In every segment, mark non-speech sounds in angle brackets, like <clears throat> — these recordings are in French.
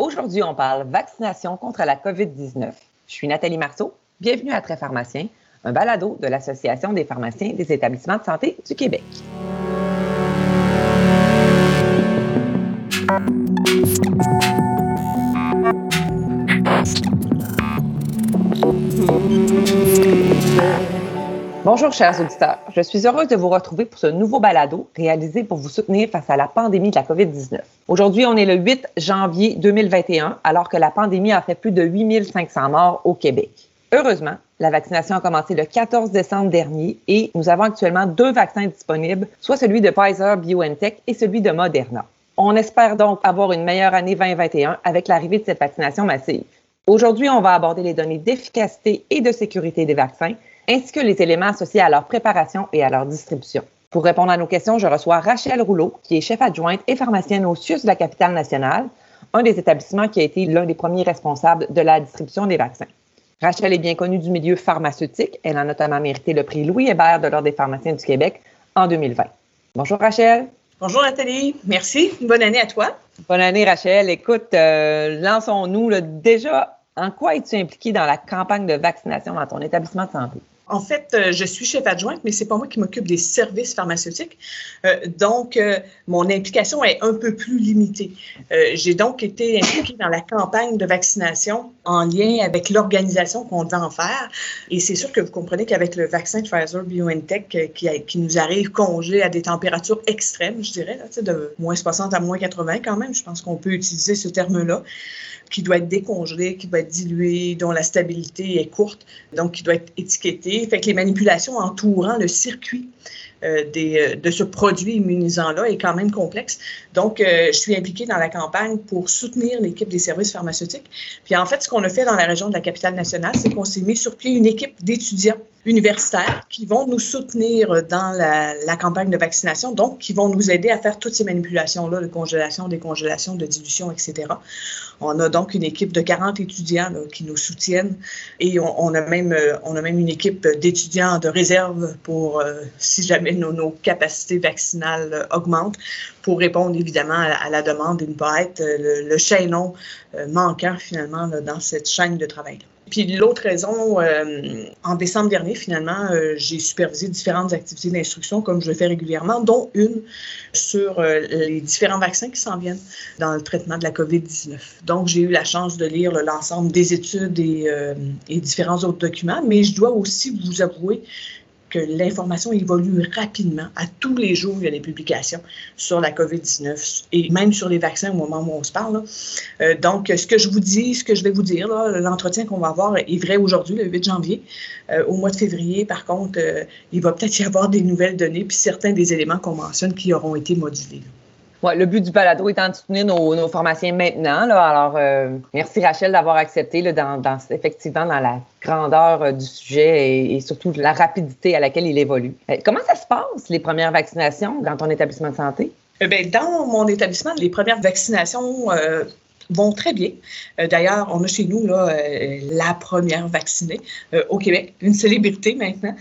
Aujourd'hui, on parle vaccination contre la COVID-19. Je suis Nathalie Marceau. Bienvenue à Très Pharmacien, un balado de l'Association des pharmaciens des établissements de santé du Québec. Bonjour chers auditeurs, je suis heureuse de vous retrouver pour ce nouveau balado réalisé pour vous soutenir face à la pandémie de la COVID-19. Aujourd'hui, on est le 8 janvier 2021 alors que la pandémie a fait plus de 8500 morts au Québec. Heureusement, la vaccination a commencé le 14 décembre dernier et nous avons actuellement deux vaccins disponibles, soit celui de Pfizer BioNTech et celui de Moderna. On espère donc avoir une meilleure année 2021 avec l'arrivée de cette vaccination massive. Aujourd'hui, on va aborder les données d'efficacité et de sécurité des vaccins, ainsi que les éléments associés à leur préparation et à leur distribution. Pour répondre à nos questions, je reçois Rachel Rouleau, qui est chef adjointe et pharmacienne au CIUS de la capitale nationale, un des établissements qui a été l'un des premiers responsables de la distribution des vaccins. Rachel est bien connue du milieu pharmaceutique. Elle a notamment mérité le prix Louis Hébert de l'Ordre des pharmaciens du Québec en 2020. Bonjour Rachel. Bonjour Nathalie, merci. bonne année à toi. Bonne année Rachel. Écoute, euh, lançons-nous déjà. En quoi es-tu impliquée dans la campagne de vaccination dans ton établissement de santé? En fait, euh, je suis chef adjointe, mais c'est pas moi qui m'occupe des services pharmaceutiques. Euh, donc, euh, mon implication est un peu plus limitée. J'ai donc été impliquée dans la campagne de vaccination en lien avec l'organisation qu'on devait en faire. Et c'est sûr que vous comprenez qu'avec le vaccin Pfizer BioNTech qui, nous arrive congé à des températures extrêmes, je dirais, de moins 60 à moins 80 quand même, je pense qu'on peut utiliser ce terme-là qui doit être décongelé, qui doit être dilué, dont la stabilité est courte, donc qui doit être étiqueté. Fait que les manipulations entourant le circuit euh, euh, de ce produit immunisant-là est quand même complexe. Donc, euh, je suis impliquée dans la campagne pour soutenir l'équipe des services pharmaceutiques. Puis, en fait, ce qu'on a fait dans la région de la capitale nationale, c'est qu'on s'est mis sur pied une équipe d'étudiants universitaires qui vont nous soutenir dans la, campagne de vaccination, donc qui vont nous aider à faire toutes ces manipulations-là de congélation, décongélation, de dilution, etc. On a donc une équipe de 40 étudiants qui nous soutiennent et on, a même, on a même une équipe d'étudiants de réserve pour, si jamais nos, capacités vaccinales augmentent, pour répondre évidemment à, la demande et ne pas être le, chaînon euh, manquant finalement dans cette chaîne de travail. -là. Puis l'autre raison, euh, en décembre dernier, finalement, euh, j'ai supervisé différentes activités d'instruction comme je le fais régulièrement, dont une sur euh, les différents vaccins qui s'en viennent dans le traitement de la COVID-19. Donc, j'ai eu la chance de lire l'ensemble des études et, euh, et différents autres documents, mais je dois aussi vous avouer que l'information évolue rapidement. À tous les jours, il y a des publications sur la COVID-19 et même sur les vaccins au moment où on se parle. Euh, donc, ce que je vous dis, ce que je vais vous dire, l'entretien qu'on va avoir est vrai aujourd'hui, le 8 janvier. Euh, au mois de février, par contre, euh, il va peut-être y avoir des nouvelles données puis certains des éléments qu'on mentionne qui auront été modulés. Le but du balado étant de soutenir nos, nos pharmaciens maintenant. Là, alors, euh, merci Rachel d'avoir accepté là, dans, dans, effectivement dans la grandeur euh, du sujet et, et, surtout la rapidité à laquelle il évolue. Euh, comment ça se passe, les premières vaccinations dans ton établissement de santé? Eh bien, dans mon établissement, les premières vaccinations euh, vont très bien. Euh, D'ailleurs, on a chez nous là, euh, la première vaccinée euh, au Québec, une célébrité maintenant.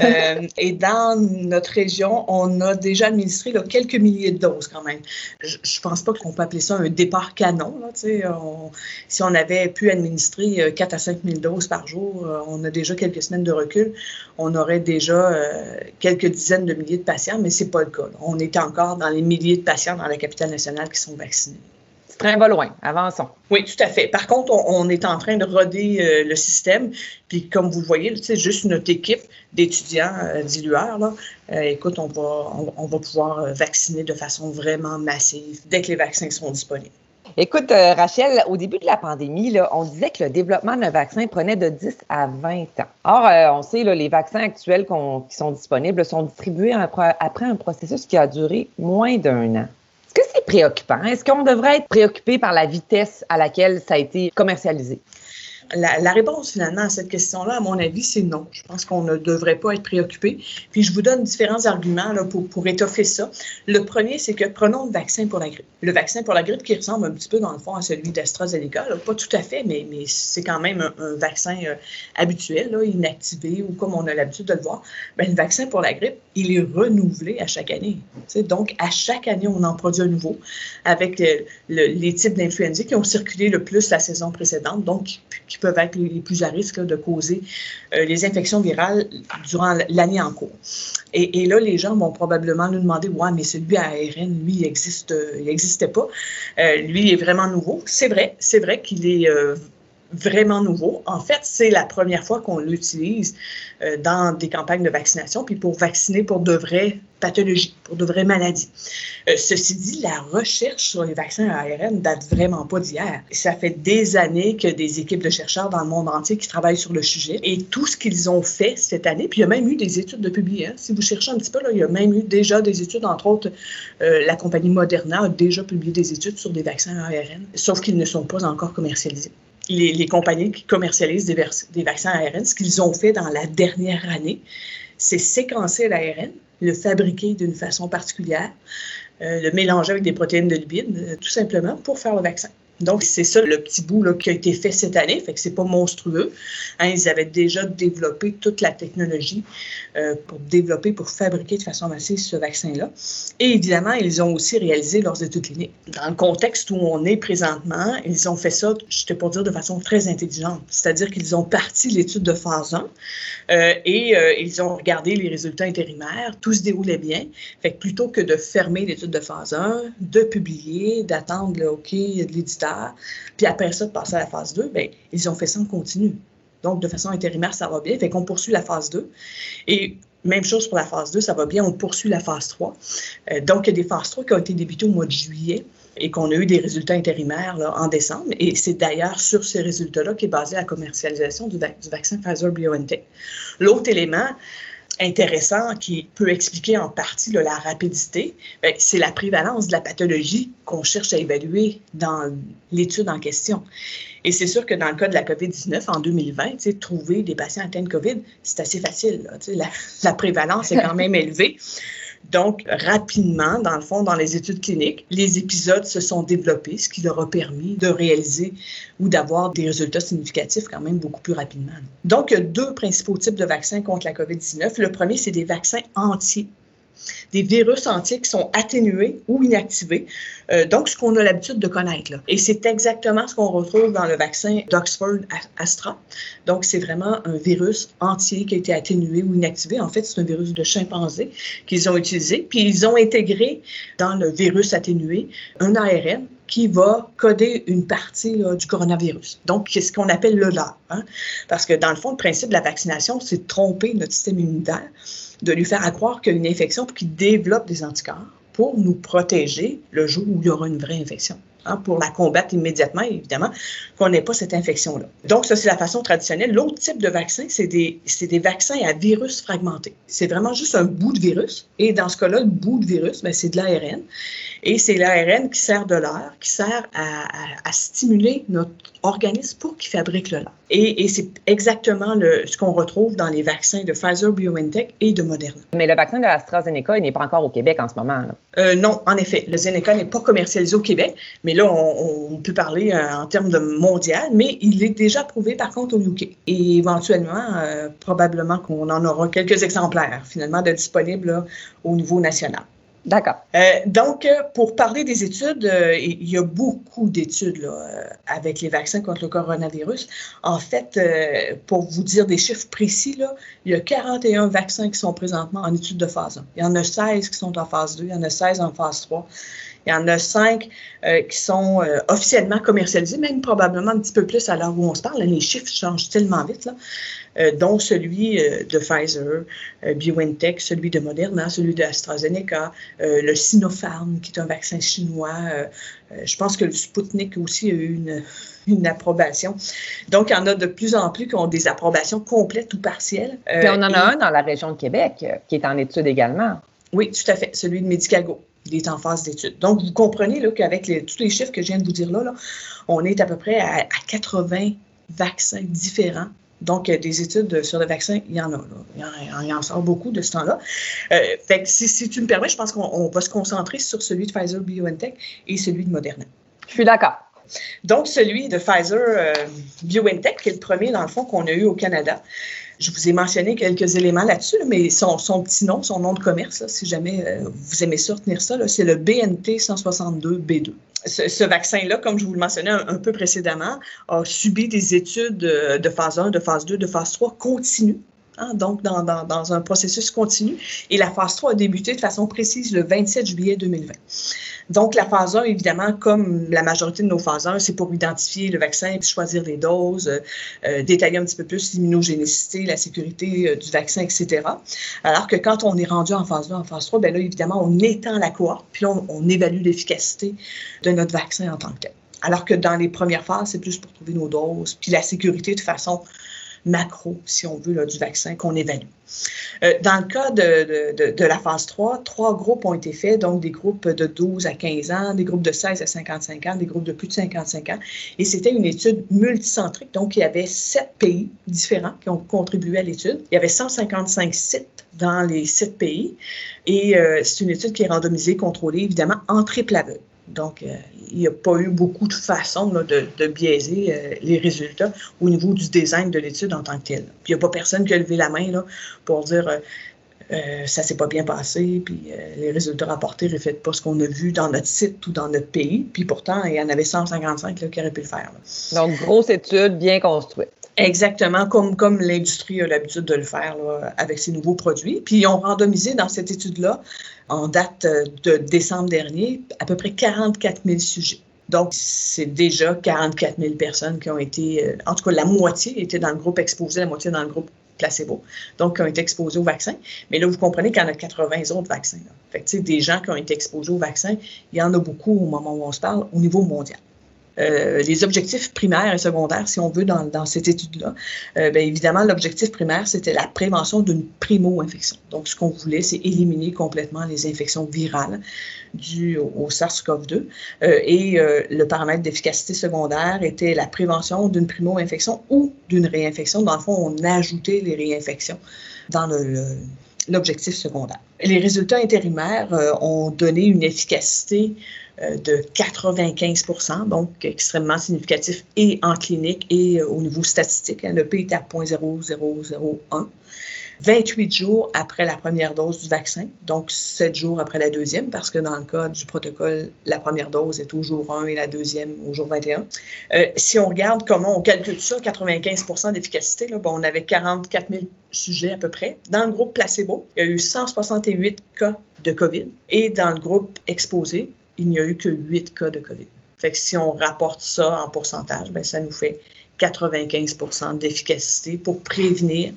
<laughs> Et dans notre région, on a déjà administré là, quelques milliers de doses quand même. Je ne pense pas qu'on peut appeler ça un départ canon. Là, on, si on avait pu administrer 4 à 5 000 doses par jour, on a déjà quelques semaines de recul, on aurait déjà quelques dizaines de milliers de patients, mais ce n'est pas le cas. On est encore dans les milliers de patients dans la capitale nationale qui sont vaccinés train va loin. Avançons. Oui, tout à fait. Par contre, on, on est en train de roder euh, le système. Puis, comme vous voyez, c'est juste notre équipe d'étudiants euh, dilueurs. Là. Euh, écoute, on va, on, on, va pouvoir vacciner de façon vraiment massive dès que les vaccins sont disponibles. Écoute, Rachel, au début de la pandémie, là, on disait que le développement d'un vaccin prenait de 10 à 20 ans. Or, euh, on sait, là, les vaccins actuels qui sont disponibles sont distribués après un processus qui a duré moins d'un an. Est-ce que c'est préoccupant? Est-ce qu'on devrait être préoccupé par la vitesse à laquelle ça a été commercialisé? La, réponse finalement à cette question-là, à mon avis, c'est non. Je pense qu'on ne devrait pas être préoccupé. Puis je vous donne différents arguments pour, étoffer ça. Le premier, c'est que prenons le vaccin pour la grippe. Le vaccin pour la grippe qui ressemble un petit peu dans le fond à celui d'AstraZeneca, pas tout à fait, mais, c'est quand même un, vaccin euh, habituel, inactivé ou comme on a l'habitude de le voir. Ben, le vaccin pour la grippe, il est renouvelé à chaque année. donc, à chaque année, on en produit un nouveau avec euh, les types d'influenza qui ont circulé le plus la saison précédente, donc peuvent être les plus à risque de causer euh, les infections virales durant l'année en cours. Et, là, les gens vont probablement nous demander, ouais, mais celui à ARN, lui, il existe, il n'existait pas. Euh, lui, il est vraiment nouveau. C'est vrai, c'est vrai qu'il est vraiment nouveau. En fait, c'est la première fois qu'on l'utilise euh, dans des campagnes de vaccination, puis pour vacciner pour de vraies pathologies, pour de vraies maladies. Euh, ceci dit, la recherche sur les vaccins à ARN date vraiment pas d'hier. Ça fait des années que des équipes de chercheurs dans le monde entier qui travaillent sur le sujet et tout ce qu'ils ont fait cette année, puis il y a même eu des études de publiées. Hein. Si vous cherchez un petit peu, là, il y a même eu déjà des études, entre autres, euh, la compagnie Moderna a déjà publié des études sur des vaccins à ARN, sauf qu'ils ne sont pas encore commercialisés les, compagnies qui commercialisent des, des vaccins ARN, ce qu'ils ont fait dans la dernière année, c'est séquencer l'ARN, le fabriquer d'une façon particulière, euh, le mélanger avec des protéines de lipides, euh, tout simplement pour faire le vaccin. Donc, c'est ça le petit bout qui a été fait cette année, fait que c'est pas monstrueux. Hein, ils avaient déjà développé toute la technologie euh, pour développer, pour fabriquer de façon massive ce vaccin-là. Et évidemment, ils ont aussi réalisé leurs études cliniques. Dans le contexte où on est présentement, ils ont fait ça, je pour dire, de façon très intelligente. C'est-à-dire qu'ils ont parti l'étude de phase 1 euh, et euh, ils ont regardé les résultats intérimaires, tout se déroulait bien. Fait que plutôt que de fermer l'étude de phase 1, de publier, d'attendre OK de puis après ça, de passer à la phase 2, bien, ils ont fait ça en continu. Donc, de façon intérimaire, ça va bien. Fait qu'on poursuit la phase 2. Et même chose pour la phase 2, ça va bien, on poursuit la phase 3. Euh, donc, il y a des phases 3 qui ont été débutées au mois de juillet et qu'on a eu des résultats intérimaires en décembre. Et c'est d'ailleurs sur ces résultats-là qu'est basée la commercialisation du, du vaccin Pfizer-BioNTech. L'autre élément, intéressant qui peut expliquer en partie la rapidité, ben, c'est la prévalence de la pathologie qu'on cherche à évaluer dans l'étude en question. Et c'est sûr que dans le cas de la COVID-19 en 2020, trouver des patients atteints de COVID, c'est assez facile. la, prévalence est quand même élevée. Donc, rapidement, dans le fond, dans les études cliniques, les épisodes se sont développés, ce qui leur a permis de réaliser ou d'avoir des résultats significatifs quand même beaucoup plus rapidement. Donc, il y a deux principaux types de vaccins contre la COVID-19. Le premier, c'est des vaccins entiers des virus entiers qui sont atténués ou inactivés. Euh, donc, ce qu'on a l'habitude de connaître. Là. Et c'est exactement ce qu'on retrouve dans le vaccin d'Oxford Astra. Donc, c'est vraiment un virus entier qui a été atténué ou inactivé. En fait, c'est un virus de chimpanzé qu'ils ont utilisé. Puis, ils ont intégré dans le virus atténué un ARN qui va coder une partie du coronavirus. Donc, c'est ce qu'on appelle le LAR. Hein? Parce que dans le fond, le principe de la vaccination, c'est de tromper notre système immunitaire de lui faire croire qu'il y a une infection pour qu'il développe des anticorps pour nous protéger le jour où il y aura une vraie infection. Hein, pour la combattre immédiatement, évidemment, qu'on n'ait pas cette infection-là. Donc, ça, c'est la façon traditionnelle. L'autre type de vaccin, c'est des, des vaccins à virus fragmentés. C'est vraiment juste un bout de virus. Et dans ce cas-là, le bout de virus, ben, c'est de l'ARN. Et c'est l'ARN qui sert de l'air, qui sert à, stimuler notre organisme pour qu'il fabrique le l'air. Et, c'est exactement le, ce qu'on retrouve dans les vaccins de Pfizer, BioNTech et de Moderna. Mais le vaccin de l'AstraZeneca, il n'est pas encore au Québec en ce moment. Euh, non, en effet. Le Zeneca n'est pas commercialisé au Québec, mais là, on, peut parler euh, en termes de mondial, mais il est déjà prouvé par contre au UK. Et éventuellement, euh, probablement qu'on en aura quelques exemplaires finalement de disponibles au niveau national. D'accord. Euh, donc, pour parler des études, euh, il y a beaucoup d'études avec les vaccins contre le coronavirus. En fait, pour vous dire des chiffres précis, là, il y a 41 vaccins qui sont présentement en étude de phase 1. Il y en a 16 qui sont en phase 2, il y en a 16 en phase 3. Il y en a 5 qui sont officiellement commercialisés, même probablement un petit peu plus à l'heure où on se parle. Les chiffres changent tellement vite. Là. Euh, dont celui euh, de Pfizer, euh, BioNTech, celui de Moderna, celui de AstraZeneca, le Sinopharm, qui est un vaccin chinois. je pense que le Sputnik aussi a eu une, une approbation. Donc, il y en a de plus en plus qui ont des approbations complètes ou partielles. Puis on en a un dans la région de Québec qui est en étude également. Oui, tout à fait, celui de Medicago. Il est en phase d'étude. Donc, vous comprenez qu'avec tous les chiffres que je viens de vous dire là, là, on est à peu près à, à 80 vaccins différents donc, des études sur le vaccin, il y en a. Il, y en, sort beaucoup de ce temps-là. Euh, fait que si, tu me permets, je pense qu'on va se concentrer sur celui de Pfizer BioNTech et celui de Moderna. Je suis d'accord. Donc, celui de Pfizer euh, BioNTech, qui est le premier, dans le fond, qu'on a eu au Canada. Je vous ai mentionné quelques éléments là-dessus, mais son, petit nom, son nom de commerce, si jamais euh, vous aimez ça, retenir ça, c'est le BNT 162B2. Ce, vaccin-là, comme je vous le mentionnais un, peu précédemment, a subi des études de, phase 1, de phase 2, de phase 3 continues. Hein, donc, dans, dans, un processus continu. Et la phase 3 a débuté de façon précise le 27 juillet 2020. Donc, la phase 1, évidemment, comme la majorité de nos phases 1, c'est pour identifier le vaccin, choisir les doses, euh, euh, détailler un petit peu plus l'immunogénicité, la sécurité euh, du vaccin, etc. Alors que quand on est rendu en phase 2, en phase 3, bien là, évidemment, on étend la cohorte, puis on évalue l'efficacité de notre vaccin en tant que tel. Alors que dans les premières phases, c'est plus pour trouver nos doses, puis la sécurité de façon macro, si on veut, du vaccin qu'on évalue. Euh, dans le cas de, la phase 3, trois groupes ont été faits, donc des groupes de 12 à 15 ans, des groupes de 16 à 55 ans, des groupes de plus de 55 ans. Et c'était une étude multicentrique, donc il y avait sept pays différents qui ont contribué à l'étude. Il y avait 155 sites dans les sept pays. Et euh, c'est une étude qui est randomisée, contrôlée, évidemment, en triple aveugle. Donc, euh, il n'y a pas eu beaucoup de façons de, biaiser euh, les résultats au niveau du design de l'étude en tant que tel. Puis, il n'y a pas personne qui a levé la main là, pour dire euh, euh ça s'est pas bien passé, puis les résultats rapportés ne reflètent pas ce qu'on a vu dans notre site ou dans notre pays. Puis pourtant, il y en avait 155 là, qui auraient pu le faire. Donc, grosse étude bien construite. Exactement, comme, comme l'industrie a l'habitude de le faire avec ses nouveaux produits. Puis ils ont randomisé dans cette étude-là, en date euh, de décembre dernier, à peu près 44 000 sujets. Donc, c'est déjà 44 000 personnes qui ont été, euh, en tout cas, la moitié était dans le groupe exposé, la moitié dans le groupe placebo, donc qui ont été exposés au vaccin. Mais là, vous comprenez qu'il y en a 80 autres vaccins. Fait que, des gens qui ont été exposés au vaccin, il y en a beaucoup au moment où on se parle au niveau mondial. Euh, les objectifs primaires et secondaires, si on veut, dans, cette étude-là, euh, bien évidemment, l'objectif primaire, c'était la prévention d'une primo-infection. Donc, ce qu'on voulait, c'est éliminer complètement les infections virales dues au, SARS-CoV-2. Euh, et le paramètre d'efficacité secondaire était la prévention d'une primo-infection ou d'une réinfection. Dans le fond, on ajoutait les réinfections dans le, l'objectif secondaire. Les résultats intérimaires ont donné une efficacité euh, de 95% donc extrêmement significatif et en clinique et euh, au niveau statistique. Hein, le P est à 0.0001. 28 jours après la première dose du vaccin, donc 7 jours après la deuxième, parce que dans le cas du protocole, la première dose est au jour 1 et la deuxième au jour 21. Euh, si on regarde comment on calcule ça, 95 d'efficacité, bon, on avait 44 000 sujets à peu près. Dans le groupe placebo, il y a eu 168 cas de COVID et dans le groupe exposé, il n'y a eu que 8 cas de COVID. Fait que si on rapporte ça en pourcentage, ben ça nous fait 95 d'efficacité pour prévenir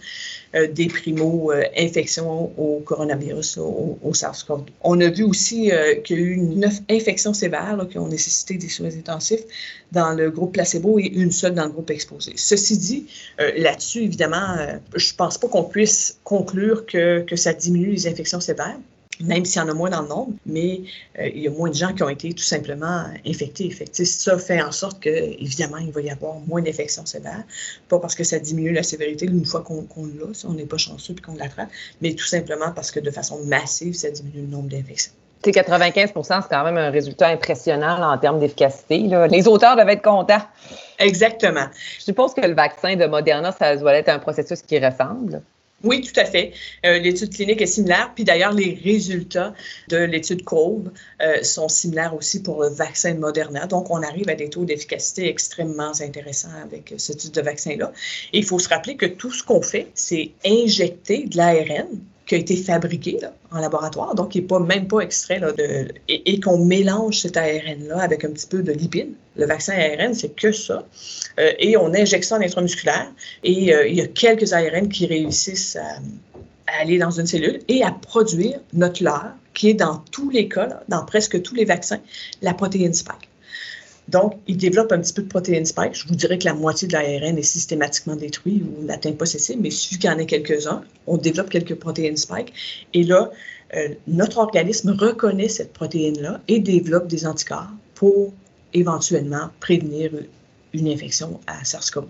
euh, des primo-infections au coronavirus, au, SARS-CoV. On a vu aussi euh, qu'il y a eu neuf infections sévères qui ont nécessité des soins intensifs dans le groupe placebo et une seule dans le groupe exposé. Ceci dit, euh, là-dessus, évidemment, je ne pense pas qu'on puisse conclure que, que ça diminue les infections sévères même s'il y en a moins dans le nombre, mais euh, il y a moins de gens qui ont été tout simplement infectés. Fait ça fait en sorte que, évidemment, il va y avoir moins d'infections sévères. Pas parce que ça diminue la sévérité une fois qu'on l'a, si on n'est pas chanceux et qu'on l'attrape, mais tout simplement parce que de façon massive, ça diminue le nombre d'infections. 95% c'est quand même un résultat impressionnant en termes d'efficacité. Les auteurs doivent être contents. Exactement. Je suppose que le vaccin de Moderna, ça doit être un processus qui ressemble. Oui, tout à fait. Euh, l'étude clinique est similaire. Puis d'ailleurs, les résultats de l'étude COVE euh, sont similaires aussi pour le vaccin Moderna. Donc, on arrive à des taux d'efficacité extrêmement intéressants avec ce type de vaccin-là. Il faut se rappeler que tout ce qu'on fait, c'est injecter de l'ARN qui a été fabriqué en laboratoire, donc qui n'est pas, même pas extrait, là, et, qu'on mélange cet ARN-là avec un petit peu de lipides. Le vaccin ARN, c'est que ça. Euh, et on injecte ça en intramusculaire, et euh, il y a quelques ARN qui réussissent à, aller dans une cellule et à produire notre leurre, qui est dans tous les cas, dans presque tous les vaccins, la protéine spike. Donc, il développe un petit peu de protéines spike. Je vous dirais que la moitié de l'ARN est systématiquement détruit ou n'atteint pas ses cibles, mais il suffit qu'il y en ait quelques-uns. On développe quelques protéines spike. Et là, euh, notre organisme reconnaît cette protéine-là et développe des anticorps pour éventuellement prévenir une infection à SARS-CoV-2.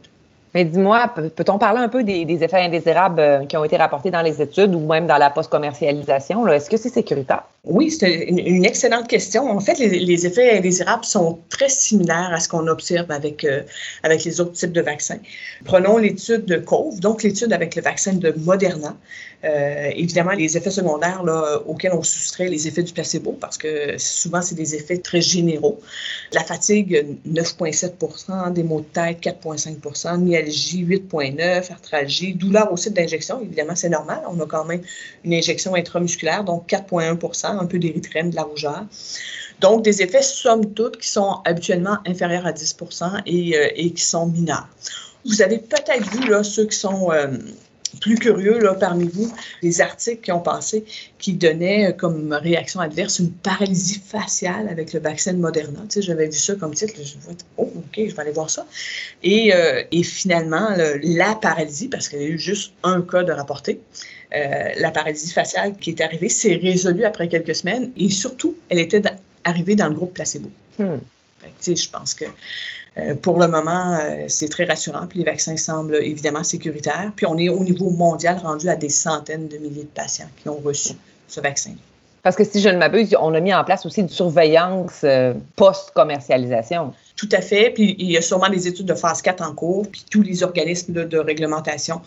Mais dis-moi, peut-on parler un peu des, effets indésirables euh, qui ont été rapportés dans les études ou même dans la post-commercialisation? Est-ce que c'est sécuritaire? Oui, c'est une, excellente question. En fait, les, effets indésirables sont très similaires à ce qu'on observe avec, euh, avec les autres types de vaccins. Prenons l'étude de COVE, donc l'étude avec le vaccin de Moderna. Euh, évidemment, les effets secondaires auxquels on soustrait les effets du placebo, parce que souvent, c'est des effets très généraux. La fatigue, 9,7% des maux de tête, 4,5% myalgie, 8,9 arthralgie, douleur au site d'injection, évidemment, c'est normal. On a quand même une injection intramusculaire, donc 4,1 un peu d'érythrène, de la rougeur. Donc, des effets, somme toute, qui sont habituellement inférieurs à 10 et, euh, et qui sont mineurs. Vous avez peut-être vu, là, ceux qui sont euh, plus curieux là, parmi vous, les articles qui ont passé qui donnaient euh, comme réaction adverse une paralysie faciale avec le vaccin de Moderna. Tu sais, j'avais vu ça comme titre. Je me oh, OK, je vais aller voir ça. Et, euh, et finalement, la paralysie, parce qu'il y a eu juste un cas de rapporté, euh, la paralysie faciale qui est arrivée s'est résolue après quelques semaines et surtout, elle était arrivée dans le groupe placebo. Hmm. tu sais, je pense que pour le moment, euh, c'est très rassurant. Puis les vaccins semblent évidemment sécuritaires. Puis on est au niveau mondial rendu à des centaines de milliers de patients qui ont reçu ce vaccin. Parce que si je ne m'abuse, on a mis en place aussi une surveillance euh, post-commercialisation. Tout à fait. Puis il y a sûrement des études de phase 4 en cours. Puis tous les organismes de, réglementation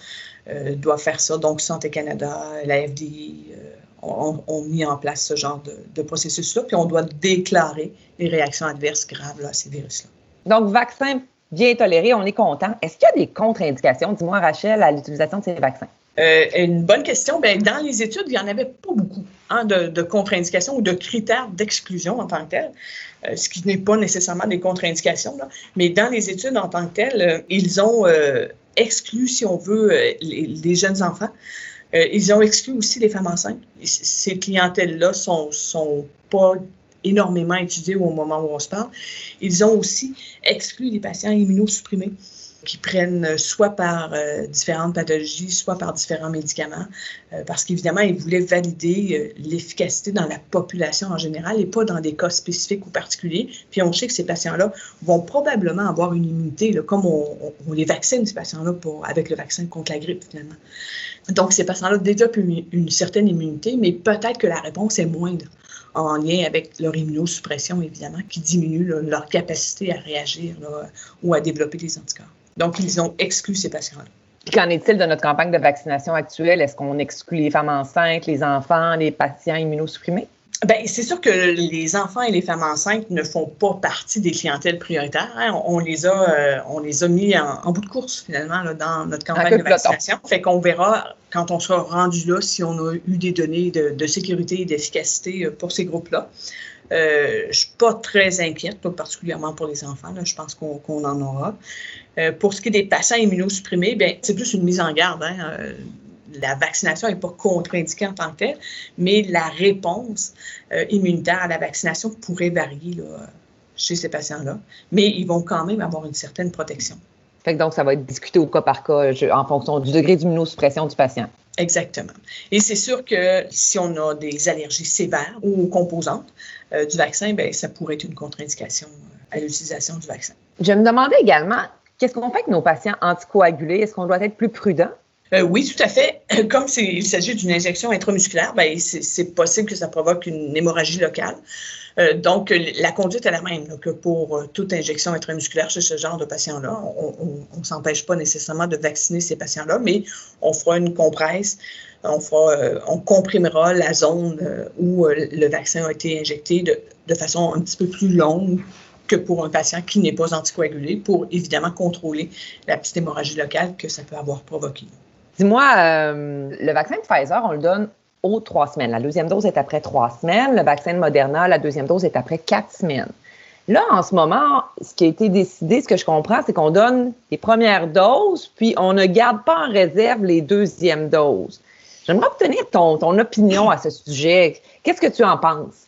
doivent faire ça. Donc Santé Canada, la FDA ont, mis en place ce genre de, processus-là. Puis on doit déclarer les réactions adverses graves à ces virus-là. Donc, vaccin bien toléré, on est content. Est-ce qu'il y a des contre-indications, dis-moi Rachel, à l'utilisation de ces vaccins? Euh, une bonne question. Bien, dans les études, il n'y en avait pas beaucoup hein, de, contre-indications ou de critères d'exclusion en tant que tel, euh, ce qui n'est pas nécessairement des contre-indications. Mais dans les études en tant que tel, euh, ils ont exclu, si on veut, les, jeunes enfants. ils ont exclu aussi les femmes enceintes. Ces clientèles-là sont, sont pas énormément étudiés au moment où on se parle. Ils ont aussi exclu les patients immunosupprimés qui prennent soit par euh, différentes pathologies, soit par différents médicaments, euh, parce qu'évidemment, ils voulaient valider euh, l'efficacité dans la population en général et pas dans des cas spécifiques ou particuliers. Puis on sait que ces patients-là vont probablement avoir une immunité, comme on, les vaccine, ces patients-là, avec le vaccin contre la grippe, finalement. Donc, ces patients-là développent une, une certaine immunité, mais peut-être que la réponse est moindre en lien avec leur immunosuppression, évidemment, qui diminue leur capacité à réagir ou à développer des anticorps. Donc, ils ont exclu ces patients-là. Qu'en est-il de notre campagne de vaccination actuelle? Est-ce qu'on exclut les femmes enceintes, les enfants, les patients immunosupprimés? Bien, c'est sûr que les enfants et les femmes enceintes ne font pas partie des clientèles prioritaires. Hein. On, les a, euh, on les a mis en, bout de course, finalement, dans notre campagne de vaccination. Fait qu'on verra quand on sera rendu là si on a eu des données de, sécurité et d'efficacité euh, pour ces groupes-là. Euh, je ne suis pas très inquiète, pas particulièrement pour les enfants. je pense qu'on en aura. pour ce qui est des patients immunosupprimés, c'est plus une mise en garde. Hein la vaccination n'est pas contre-indiquée en tant que telle, mais la réponse euh, immunitaire à la vaccination pourrait varier chez ces patients-là, mais ils vont quand même avoir une certaine protection. Fait donc, ça va être discuté au cas par cas en fonction du degré d'immunosuppression du patient. Exactement. Et c'est sûr que si on a des allergies sévères ou composantes euh, du vaccin, bien, ça pourrait être une contre-indication euh, à l'utilisation du vaccin. Je me demandais également, qu'est-ce qu'on fait avec nos patients anticoagulés? Est-ce qu'on doit être plus prudent? Euh, oui, tout à fait. Comme il s'agit d'une injection intramusculaire, ben, c'est possible que ça provoque une hémorragie locale. Euh, donc, la conduite est la même que pour euh, toute injection intramusculaire chez ce genre de patients-là. On ne s'empêche pas nécessairement de vacciner ces patients-là, mais on fera une compresse, on, comprimera la zone où le vaccin a été injecté de, de façon un petit peu plus longue que pour un patient qui n'est pas anticoagulé pour évidemment contrôler la petite hémorragie locale que ça peut avoir provoqué. Dis-moi, euh, le vaccin de Pfizer, on le donne aux trois semaines. La deuxième dose est après trois semaines. Le vaccin de Moderna, la deuxième dose est après quatre semaines. Là, en ce moment, ce qui a été décidé, ce que je comprends, c'est qu'on donne les premières doses, puis on ne garde pas en réserve les deuxièmes doses. J'aimerais obtenir ton, ton opinion à ce sujet. Qu'est-ce que tu en penses?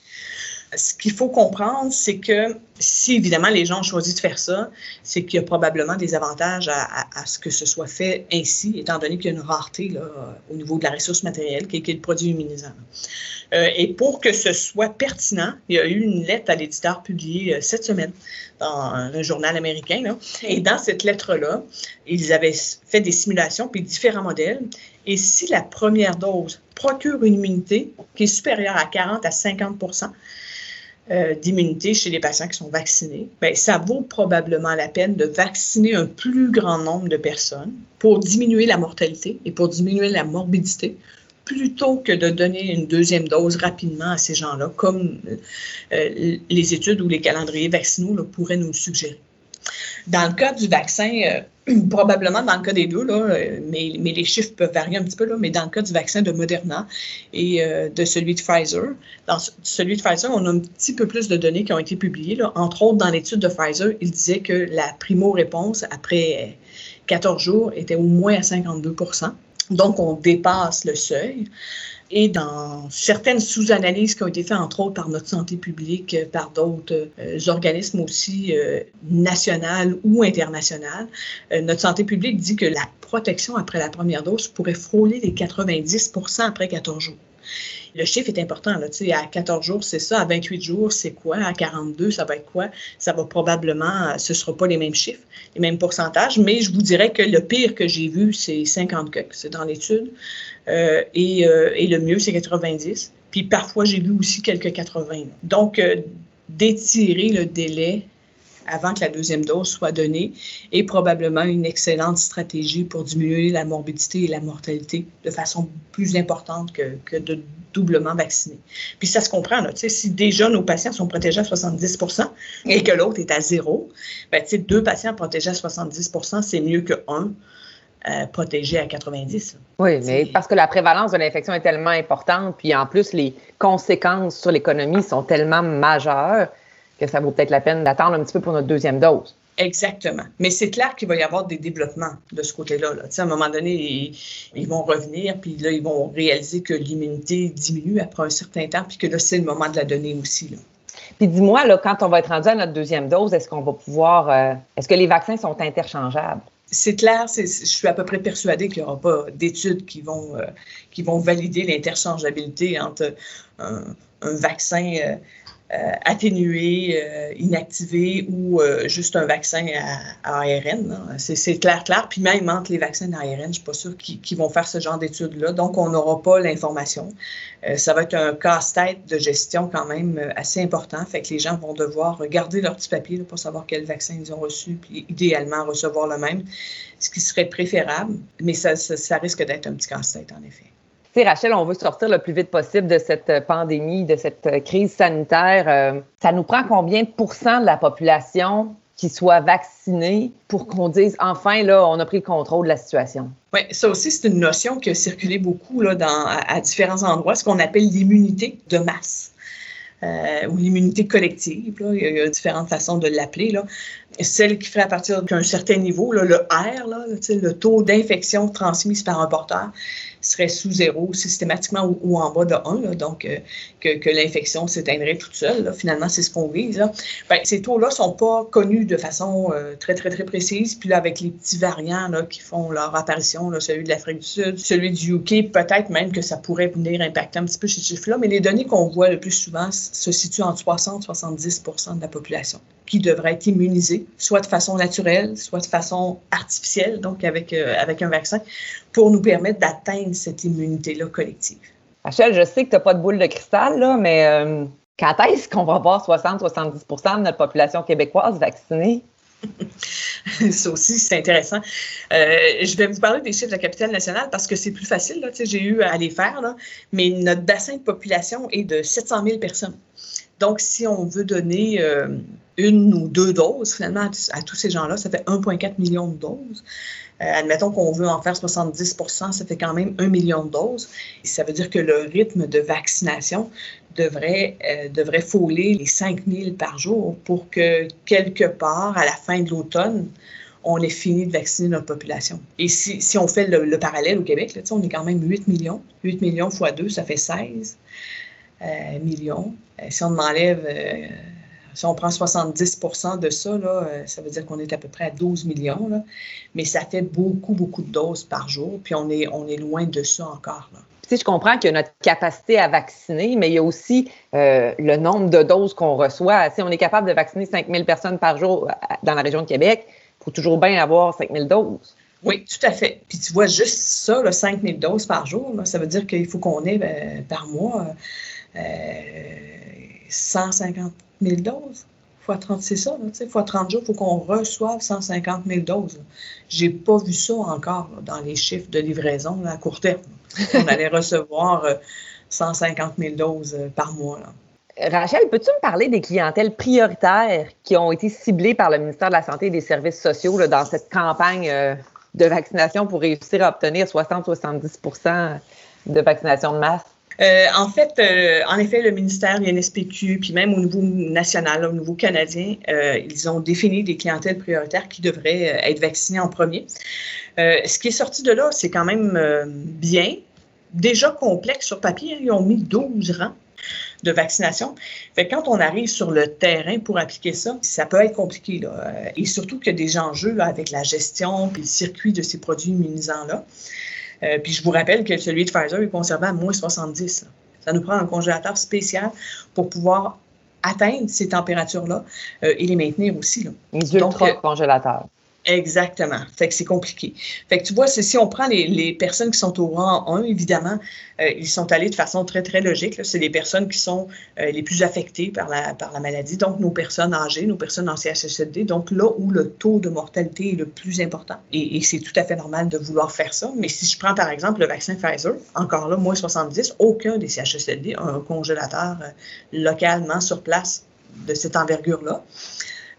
Ce qu'il faut comprendre, c'est que si évidemment les gens ont choisi de faire ça, c'est qu'il y a probablement des avantages à, ce que ce soit fait ainsi, étant donné qu'il y a une rareté là, au niveau de la ressource matérielle qui est, le produit immunisant. Euh, et pour que ce soit pertinent, il y a eu une lettre à l'éditeur publiée euh, cette semaine dans un journal américain. Là. Et dans cette lettre-là, ils avaient fait des simulations puis différents modèles. Et si la première dose procure une immunité qui est supérieure à 40 à 50 euh, d'immunité chez les patients qui sont vaccinés, bien, ça vaut probablement la peine de vacciner un plus grand nombre de personnes pour diminuer la mortalité et pour diminuer la morbidité plutôt que de donner une deuxième dose rapidement à ces gens-là, comme euh, les études ou les calendriers vaccinaux pourraient nous le suggérer. Dans le cas du vaccin, euh, <clears throat> probablement dans le cas des deux, là, euh, mais, mais, les chiffres peuvent varier un petit peu, là, mais dans le cas du vaccin de Moderna et de celui de Pfizer, dans celui de Pfizer, on a un petit peu plus de données qui ont été publiées. Là. Entre autres, dans l'étude de Pfizer, il disait que la primo-réponse après 14 jours était au moins à 52% donc, on dépasse le seuil. Et dans certaines sous-analyses qui ont été faites, entre autres par notre santé publique, euh, par d'autres euh, organismes aussi euh, nationaux ou internationaux, notre santé publique dit que la protection après la première dose pourrait frôler les 90% après 14 jours le chiffre est important. Là, à 14 jours, c'est ça. À 28 jours, c'est quoi? À 42, ça va être quoi? Ça va probablement, ce ne sera pas les mêmes chiffres, les mêmes pourcentages, mais je vous dirais que le pire que j'ai vu, c'est 50 que c'est dans l'étude. Euh, et, euh, et, le mieux, c'est 90. Puis parfois, j'ai vu aussi quelques 80. Donc, euh, d'étirer le délai avant que la deuxième dose soit donnée est probablement une excellente stratégie pour diminuer la morbidité et la mortalité de façon plus importante que, que de doublement vaccinés. Puis ça se comprend, là, si déjà nos patients sont protégés à 70% et que l'autre est à zéro, ben, deux patients protégés à 70 c'est mieux que un euh, protégé à 90. Oui, mais parce que la prévalence de l'infection est tellement importante, puis en plus, les conséquences sur l'économie sont tellement majeures que ça vaut peut-être la peine d'attendre un petit peu pour notre deuxième dose. Exactement. Mais c'est clair qu'il va y avoir des développements de ce côté-là. Là. À un moment donné, ils, vont revenir, puis là, ils vont réaliser que l'immunité diminue après un certain temps, puis que là, c'est le moment de la donner aussi. Là. Puis dis-moi, là, quand on va être rendu à notre deuxième dose, est-ce qu'on va pouvoir. Euh, est-ce que les vaccins sont interchangeables? C'est clair, je suis à peu près persuadée qu'il n'y aura pas d'études qui vont, euh, qui vont valider l'interchangeabilité entre un, vaccin euh, euh, atténué, euh, inactivé ou euh, juste un vaccin à, ARN. C'est clair, clair. Puis même entre les vaccins ARN, je ne suis pas sûre qu'ils vont faire ce genre d'études-là. Donc, on n'aura pas l'information. ça va être un casse-tête de gestion quand même assez important. Fait que les gens vont devoir regarder leur petit papier pour savoir quel vaccin ils ont reçu, puis idéalement recevoir le même, ce qui serait préférable. Mais ça, ça risque d'être un petit casse-tête, en effet. Rachel, on veut sortir le plus vite possible de cette euh, pandémie, de cette euh, crise sanitaire. Euh, ça nous prend combien de pourcents de la population qui soit vaccinée pour qu'on dise enfin, là, on a pris le contrôle de la situation? Oui, ça aussi, c'est une notion qui a circulé beaucoup là, à, différents endroits, ce qu'on appelle l'immunité de masse. ou l'immunité collective. Là. Il, y a, différentes façons de l'appeler. Celle qui fait à partir d'un certain niveau, là, le R, là, le taux d'infection transmise par un porteur, serait sous zéro systématiquement ou, en bas de 1, donc euh, que, l'infection s'éteindrait toute seule. Finalement, c'est ce qu'on vise. Ben, ces taux-là ne sont pas connus de façon euh, très, très, très précise. Puis là, avec les petits variants là, qui font leur apparition, là, celui de l'Afrique du Sud, celui du UK, peut-être même que ça pourrait venir impacter un petit peu ces chiffres-là. Mais les données qu'on voit le plus souvent se situent entre 60 70% de la population qui devrait être immunisée, soit de façon naturelle, soit de façon artificielle, donc avec, euh, avec un vaccin, pour nous permettre d'atteindre cette immunité-là collective. Rachel, je sais que tu n'as pas de boule de cristal, là, mais euh, quand est-ce qu'on va voir 60-70% de notre population québécoise vaccinée? <laughs> Ça aussi, c'est intéressant. Euh, je vais vous parler des chiffres de la capitale nationale parce que c'est plus facile. J'ai eu à les faire, là, mais notre bassin de population est de 700 000 personnes. Donc, si on veut donner euh, une ou deux doses, finalement, à, tous ces gens-là, ça fait 1,4 million de doses. Euh, admettons qu'on veut en faire 70% ça fait quand même un million de doses. Ça veut dire que le rythme de vaccination devrait, euh, devrait fouler les 5 000 par jour pour que, quelque part, à la fin de l'automne, on ait fini de vacciner notre population. Et si, si on fait le, parallèle au Québec, là, on est quand même 8 millions. 8 millions fois 2, ça fait 16. Millions. si on enlève si on prend 70% de ça, là, ça veut dire qu'on est à peu près à 12 millions. Là. Mais ça fait beaucoup, beaucoup de doses par jour. Puis on est, on est loin de ça encore. Là. Tu je comprends qu'il y a notre capacité à vacciner, mais il y a aussi euh, le nombre de doses qu'on reçoit. Si on est capable de vacciner 5 000 personnes par jour euh, dans la région de Québec, il faut toujours bien avoir 5 000 doses. Oui, tout à fait. Puis tu vois, juste ça, le 5 000 doses par jour, ça veut dire qu'il faut qu'on ait ben, par mois 150 euh, 000 doses fois 30, c'est ça, là, fois 30 jours, il faut qu'on reçoive 150 000 doses. Je n'ai pas vu ça encore dans les chiffres de livraison à court terme. <laughs> On allait recevoir 150 euh, 000 doses euh, par mois. Rachel, peux-tu me parler des clientèles prioritaires qui ont été ciblées par le ministère de la Santé et des Services sociaux dans cette campagne euh, de vaccination pour réussir à obtenir 60-70% de vaccination de masse? Euh, en fait, euh, en effet, le ministère, l'INSPQ, puis même au niveau national, au niveau canadien, euh, ils ont défini des clientèles prioritaires qui devraient être vaccinées en premier. ce qui est sorti de là, c'est quand même bien. Déjà complexe sur papier, hein. ils ont mis 12 rangs de vaccination. Fait quand on arrive sur le terrain pour appliquer ça, ça peut être compliqué. Là. Et surtout qu'il y a des enjeux avec la gestion puis le circuit de ces produits immunisants-là. Euh, puis je vous rappelle que celui de Pfizer est conservé à moins 70. Ça nous prend un congélateur spécial pour pouvoir atteindre ces températures-là euh, et les maintenir aussi. Là. Les ultra-congélateurs. Exactement. Fait que c'est compliqué. Fait que tu vois, si on prend les, personnes qui sont au rang 1, évidemment, euh, ils sont allés de façon très, très logique. C'est les personnes qui sont euh, les plus affectées par la, par la maladie, donc nos personnes âgées, nos personnes en CHSLD, donc là où le taux de mortalité est le plus important. Et, c'est tout à fait normal de vouloir faire ça. Mais si je prends par exemple le vaccin Pfizer, encore là, moins 70, aucun des CHSLD a un congélateur euh, localement sur place de cette envergure-là.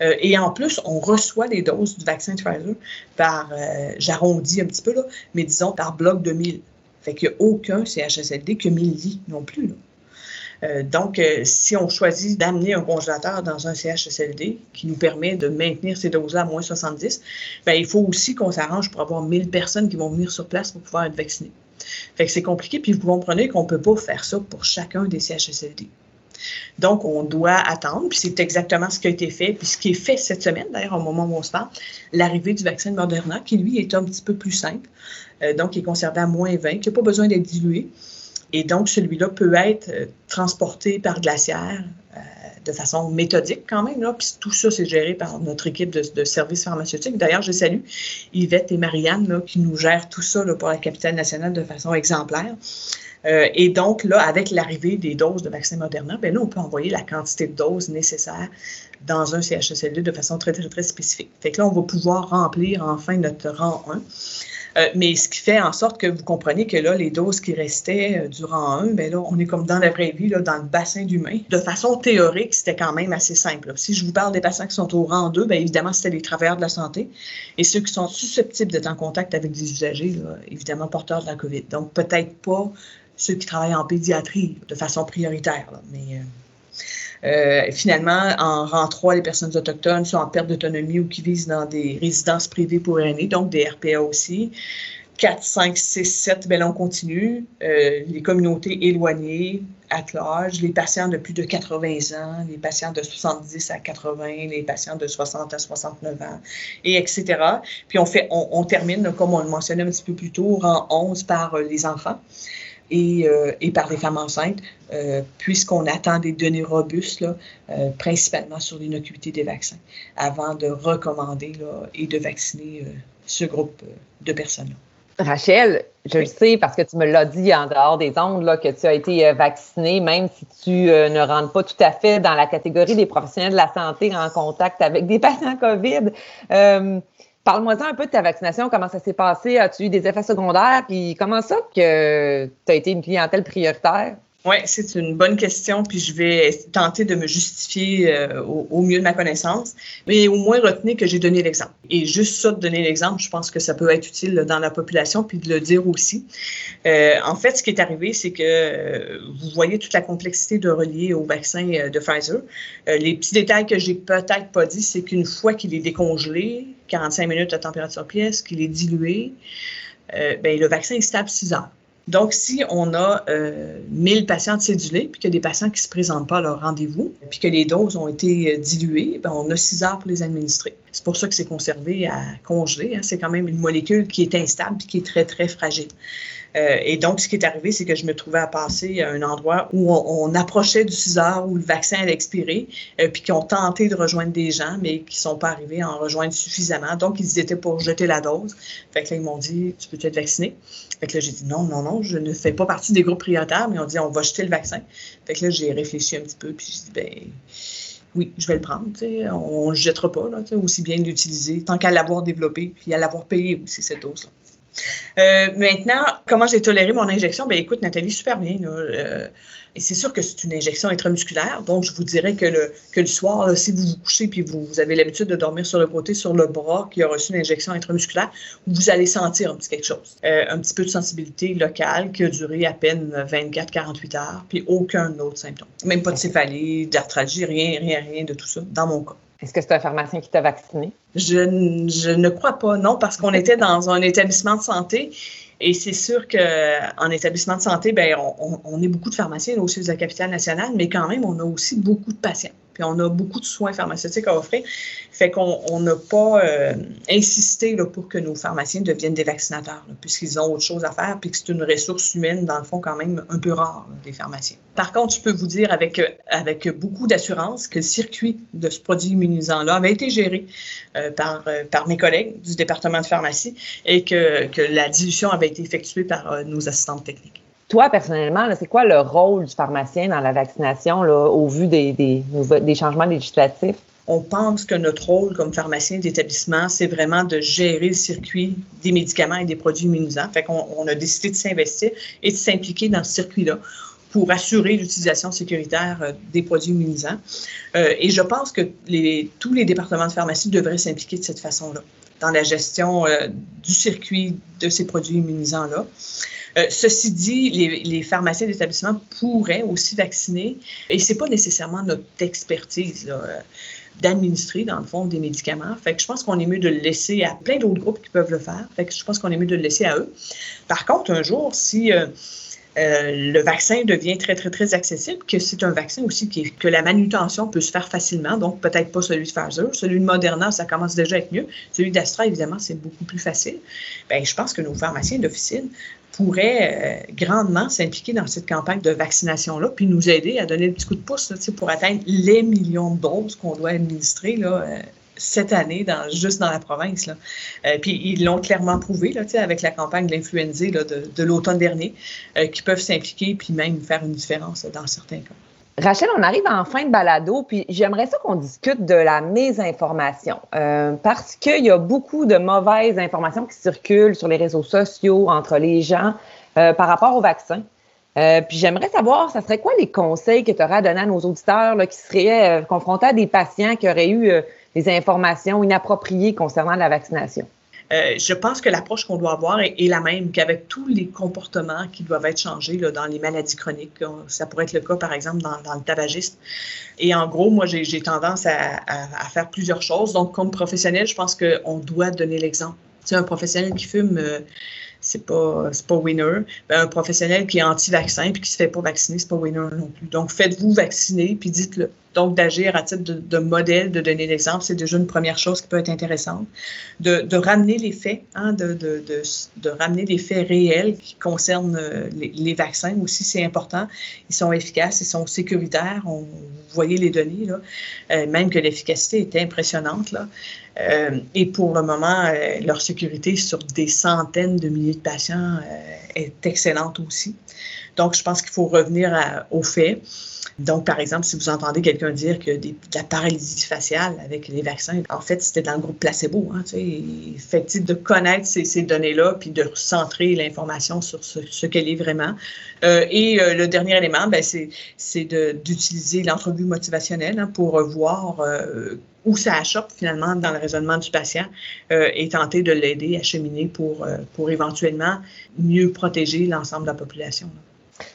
Euh, et en plus, on reçoit les doses du vaccin Pfizer par, euh, j'arrondis un petit peu, là, mais disons par bloc de 1000. Fait qu'il n'y a aucun CHSLD que 1000 lits non plus. Euh, donc, si on choisit d'amener un congélateur dans un CHSLD qui nous permet de maintenir ces doses-là à moins 70, bien, il faut aussi qu'on s'arrange pour avoir 1000 personnes qui vont venir sur place pour pouvoir être vaccinées. Fait que c'est compliqué, puis vous comprenez qu'on ne peut pas faire ça pour chacun des CHSLD. Donc, on doit attendre, puis c'est exactement ce qui a été fait, puis ce qui est fait cette semaine, d'ailleurs, au moment où on se parle, l'arrivée du vaccin de Moderna, qui lui est un petit peu plus simple, euh, donc il est conservé à moins 20, qui n'a pas besoin d'être dilué. Et donc, celui-là peut être euh, transporté par glaciaire euh, de façon méthodique quand même. Puis tout ça, c'est géré par notre équipe de, services pharmaceutiques. D'ailleurs, je salue Yvette et Marianne qui nous gèrent tout ça pour la capitale nationale de façon exemplaire. Euh, et donc, là, avec l'arrivée des doses de vaccin Moderna, bien là, on peut envoyer la quantité de doses nécessaire dans un CHSLD de façon très, très, très spécifique. Fait que là, on va pouvoir remplir enfin notre rang 1. Euh, mais ce qui fait en sorte que vous comprenez que là, les doses qui restaient euh, durant un, bien là, on est comme dans la vraie vie, là, dans le bassin d'humains. De façon théorique, c'était quand même assez simple. Si je vous parle des patients qui sont au rang 2, bien évidemment, c'était les travailleurs de la santé et ceux qui sont susceptibles d'être en contact avec des usagers, évidemment, porteurs de la COVID. Donc, peut-être pas ceux qui travaillent en pédiatrie de façon prioritaire. mais euh, euh, finalement, en rang 3, les personnes autochtones sont en perte d'autonomie ou qui visent dans des résidences privées pour aînés, donc des RPA aussi. 4, 5, 6, 7, bien on continue. Euh, les communautés éloignées, à les patients de plus de 80 ans, les patients de 70 à 80, les patients de 60 à 69 ans, et etc. Puis on, fait, on, termine, comme on le mentionnait un petit peu plus tôt, rang 11 par les enfants et, euh, et par les femmes enceintes, euh, puisqu'on attend des données robustes, là, euh, principalement sur l'innocuité des vaccins, avant de recommander là, et de vacciner ce groupe de personnes-là. Rachel, je le sais parce que tu me l'as dit en dehors des ondes là, que tu as été vaccinée, même si tu ne rentres pas tout à fait dans la catégorie des professionnels de la santé en contact avec des patients COVID. Parle-moi un peu de ta vaccination, comment ça s'est passé, as-tu eu des effets secondaires, puis comment ça que tu as été une clientèle prioritaire? Oui, c'est une bonne question, puis je vais tenter de me justifier euh, au, mieux de ma connaissance, mais au moins retenez que j'ai donné l'exemple. Et juste ça, de donner l'exemple, je pense que ça peut être utile dans la population, puis de le dire aussi. Euh, en fait, ce qui est arrivé, c'est que euh, vous voyez toute la complexité de relier au vaccin de Pfizer. les petits détails que j'ai peut-être pas dit, c'est qu'une fois qu'il est décongelé, 45 minutes à température pièce, qu'il est dilué, ben, le vaccin est stable 6 heures. Donc, si on a euh, 1000 patients cédulés, puis qu'il y a des patients qui ne se présentent pas à leur rendez-vous, puis que les doses ont été euh, diluées, bien, on a 6 heures pour les administrer. C'est pour ça que c'est conservé à congeler. Hein. C'est quand même une molécule qui est instable et qui est très, très fragile. Euh, et donc, ce qui est arrivé, c'est que je me trouvais à passer à un endroit où on, approchait du 6 heures où le vaccin allait expirer, euh, puis qui ont tenté de rejoindre des gens, mais qui ne sont pas arrivés à en rejoindre suffisamment. Donc, ils étaient pour jeter la dose. Fait que là, ils m'ont dit, tu peux être vacciné? Fait que là, j'ai dit, non, non, non, je ne fais pas partie des groupes prioritaires, mais on dit, on va jeter le vaccin. Fait que là, j'ai réfléchi un petit peu, puis j'ai dit, ben oui, je vais le prendre. On ne le jettera pas, là, aussi bien l'utiliser, tant qu'à l'avoir développé, puis à l'avoir payé aussi, cette dose-là. Euh, maintenant, comment j'ai toléré mon injection? Ben écoute, Nathalie, super bien. Euh, et c'est sûr que c'est une injection intramusculaire. Donc, je vous dirais que le, que le soir, si vous vous couchez puis vous, avez l'habitude de dormir sur le côté, sur le bras qui a reçu une injection intramusculaire, vous allez sentir un petit quelque chose. Euh, un petit peu de sensibilité locale qui a duré à peine 24-48 heures, puis aucun autre symptôme. Même pas de céphalie, d'arthralgie, rien, rien, rien de tout ça, dans mon cas. Est-ce que c'est un pharmacien qui t'a vacciné? Je, je, ne crois pas, non, parce qu'on était dans un établissement de santé et c'est sûr qu'en établissement de santé, ben, on, on, est beaucoup de pharmaciens aussi de la capitale nationale, mais quand même, on a aussi beaucoup de patients puis on a beaucoup de soins pharmaceutiques à offrir. Fait qu'on n'a pas euh, insisté là, pour que nos pharmaciens deviennent des vaccinateurs, puisqu'ils ont autre chose à faire, puis que c'est une ressource humaine, dans le fond, quand même un peu rare, des pharmaciens. Par contre, je peux vous dire avec, avec beaucoup d'assurance que le circuit de ce produit immunisant-là avait été géré euh, par, euh, par mes collègues du département de pharmacie et que, que la dilution avait été effectuée par nos assistantes techniques. Toi, personnellement, c'est quoi le rôle du pharmacien dans la vaccination là, au vu des, des, changements législatifs? on pense que notre rôle comme pharmacien d'établissement, c'est vraiment de gérer le circuit des médicaments et des produits immunisants. Fait qu'on on a décidé de s'investir et de s'impliquer dans ce circuit-là pour assurer l'utilisation sécuritaire euh, des produits immunisants. Euh, et je pense que tous les départements de pharmacie devraient s'impliquer de cette façon-là, dans la gestion euh, du circuit de ces produits immunisants-là. Euh, ceci dit, les, pharmaciens d'établissement pourraient aussi vacciner, et c'est pas nécessairement notre expertise euh, d'administrer, dans le fond, des médicaments. Fait je pense qu'on est mieux de le laisser à plein d'autres groupes qui peuvent le faire. Fait je pense qu'on est mieux de le laisser à eux. Par contre, un jour, si euh, le vaccin devient très, très, très accessible, que c'est un vaccin aussi que la manutention peut se faire facilement, donc peut-être pas celui de Pfizer. Celui de Moderna, ça commence déjà à être mieux. Celui d'Astra, évidemment, c'est beaucoup plus facile. Bien, je pense que nos pharmaciens d'officine pourrait euh, grandement s'impliquer dans cette campagne de vaccination-là, puis nous aider à donner un petit coup de pouce pour atteindre les millions de doses qu'on doit administrer là, euh, cette année, dans, juste dans la province. Là. Euh, puis ils l'ont clairement prouvé là, avec la campagne de l'influenza de, de l'automne dernier, qu'ils peuvent s'impliquer puis même faire une différence dans certains cas. Rachel, on arrive en fin de balado, puis j'aimerais ça qu'on discute de la mésinformation, euh, parce qu'il y a beaucoup de mauvaises informations qui circulent sur les réseaux sociaux entre les gens euh, par rapport au vaccin. Euh, puis j'aimerais savoir, ça serait quoi les conseils que tu aurais à donner à nos auditeurs là, qui seraient confrontés à des patients qui auraient eu des informations inappropriées concernant la vaccination? Euh, je pense que l'approche qu'on doit avoir est, la même qu'avec tous les comportements qui doivent être changés dans les maladies chroniques. Ça pourrait être le cas, par exemple, dans, le tabagisme. Et en gros, moi, j'ai tendance à, faire plusieurs choses. Donc, comme professionnel, je pense qu'on doit donner l'exemple. Sais, un professionnel qui fume... Euh, c'est pas pas winner. Ben, un professionnel qui est anti-vaccin puis qui se fait pas vacciner, c'est pas winner non plus. Donc faites-vous vacciner puis dites-le. Donc, d'agir à titre de, modèle, de donner l'exemple, c'est déjà une première chose qui peut être intéressante. De, ramener les faits, hein, de, de, ramener les faits réels qui concernent euh, les, vaccins aussi, c'est important. Ils sont efficaces, ils sont sécuritaires. On, vous voyez les données, là. Euh, même que l'efficacité est impressionnante. Là. Euh, et pour le moment, leur sécurité sur des centaines de milliers de patients est excellente aussi. Donc, je pense qu'il faut revenir aux faits. Donc, par exemple, si vous entendez quelqu'un dire que de la paralysie faciale avec les vaccins, en fait, c'était dans le groupe placebo. Hein, fait de connaître ces, données-là puis de recentrer l'information sur ce, qu'elle est vraiment. Euh, et euh, le dernier élément, ben, c'est d'utiliser l'entrevue motivationnelle hein, pour voir euh, où ça achoppe finalement dans le raisonnement du patient et tenter de l'aider à cheminer pour, pour éventuellement mieux protéger l'ensemble de la population.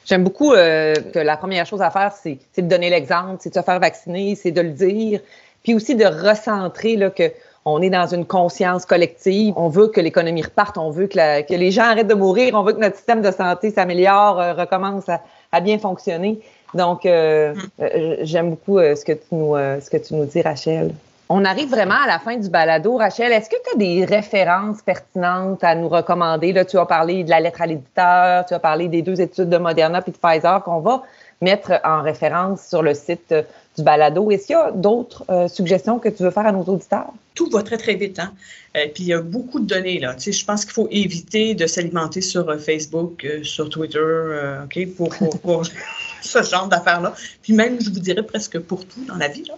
J'aime beaucoup euh, que la première chose à faire, c'est de donner l'exemple, c'est de se faire vacciner, c'est de le dire, puis aussi de recentrer là, que on est dans une conscience collective. On veut que l'économie reparte, on veut que, que, les gens arrêtent de mourir, on veut que notre système de santé s'améliore, euh, recommence à, bien fonctionner. Donc, euh, mm. euh, j'aime beaucoup ce, que tu nous, ce que tu nous dis, Rachel. On arrive vraiment à la fin du balado. Rachel, est-ce que tu as des références pertinentes à nous recommander? Là, tu as parlé de la lettre à l'éditeur, tu as parlé des deux études de Moderna et de Pfizer qu'on va mettre en référence sur le site du balado. Est-ce qu'il y a d'autres euh, suggestions que tu veux faire à nos auditeurs? Tout va très, très vite. Hein? Euh, puis il y a beaucoup de données. Là. Tu sais, je pense qu'il faut éviter de s'alimenter sur euh, Facebook, sur Twitter, OK, pour, pour, <laughs> <laughs> ce genre d'affaires-là. Puis même, je vous dirais presque pour tout dans la vie. Là.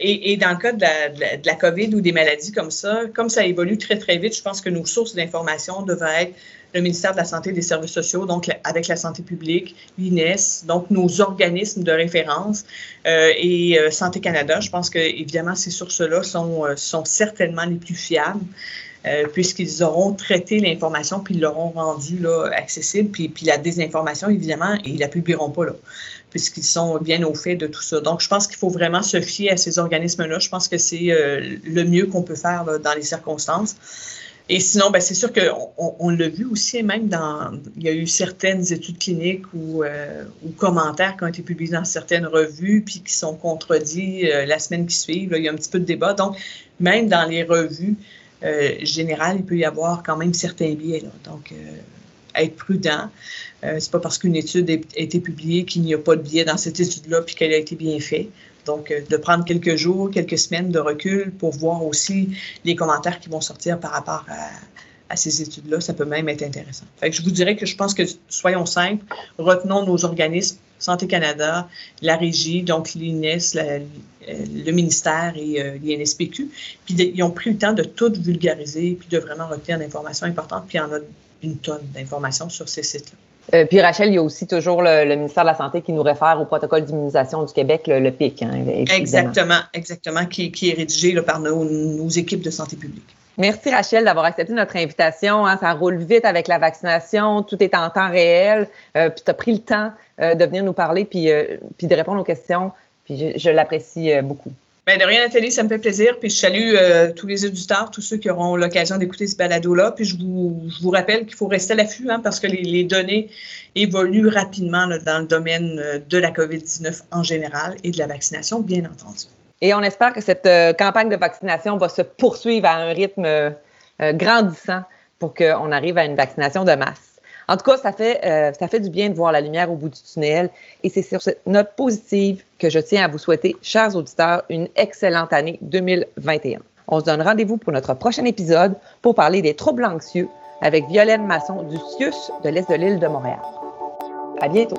Et, et, dans le cas de la, de la, COVID ou des maladies comme ça, comme ça évolue très, très vite, je pense que nos sources d'information devraient être le ministère de la Santé et des Services sociaux, donc avec la santé publique, l'INES, donc nos organismes de référence euh, et euh, Santé Canada. Je pense que, évidemment, ces sources-là sont, euh, sont certainement les plus fiables. Puisqu'ils auront traité l'information puis ils l'auront rendue accessible. Puis, la désinformation, évidemment, ils la publieront pas, là, puisqu'ils sont bien au fait de tout ça. Donc, je pense qu'il faut vraiment se fier à ces organismes-là. Je pense que c'est le mieux qu'on peut faire dans les circonstances. Et sinon, ben, c'est sûr qu'on on, l'a vu aussi, même dans. Il y a eu certaines études cliniques ou, euh, commentaires qui ont été publiés dans certaines revues, puis qui sont contredits euh, la semaine qui suit. il y a un petit peu de débat. Donc, même dans les revues euh, générales, il peut y avoir quand même certains biais. Là. Donc, être prudent. c'est pas parce qu'une étude a été publiée qu'il n'y a pas de biais dans cette étude-là, puis qu'elle a été bien faite. Donc, euh, de prendre quelques jours, quelques semaines de recul pour voir aussi les commentaires qui vont sortir par rapport à, ces études-là, ça peut même être intéressant. Fait je vous dirais que je pense que, soyons simples, retenons nos organismes, Santé Canada, la Régie, donc l'INES, le ministère et euh, l'INSPQ, puis ils ont pris le temps de tout vulgariser, puis de vraiment retenir d'informations importantes, puis il y en a une tonne d'informations sur ces sites-là. Euh, puis Rachel, il y a aussi toujours le, ministère de la Santé qui nous réfère au protocole d'immunisation du Québec, le, PIC. Hein, exactement, exactement, qui, est rédigé par nos, équipes de santé publique. Merci Rachel d'avoir accepté notre invitation. Hein. ça roule vite avec la vaccination, tout est en temps réel. Euh, puis tu as pris le temps euh, de venir nous parler puis, puis de répondre aux questions. Puis je l'apprécie beaucoup. Bien, de rien, Nathalie, ça me fait plaisir. Puis je salue euh, tous les auditeurs, tous ceux qui auront l'occasion d'écouter ce balado-là. Puis je vous, rappelle qu'il faut rester à l'affût hein, parce que les, données évoluent rapidement dans le domaine euh, de la COVID-19 en général et de la vaccination, bien entendu. Et on espère que cette euh, campagne de vaccination va se poursuivre à un rythme grandissant pour qu'on arrive à une vaccination de masse. En tout cas, ça fait, euh, ça fait du bien de voir la lumière au bout du tunnel. Et c'est sur cette note positive que je tiens à vous souhaiter, chers auditeurs, une excellente année 2021. On se donne rendez-vous pour notre prochain épisode pour parler des troubles anxieux avec Violaine Masson du CIUS de l'Est de l'île de Montréal. À bientôt.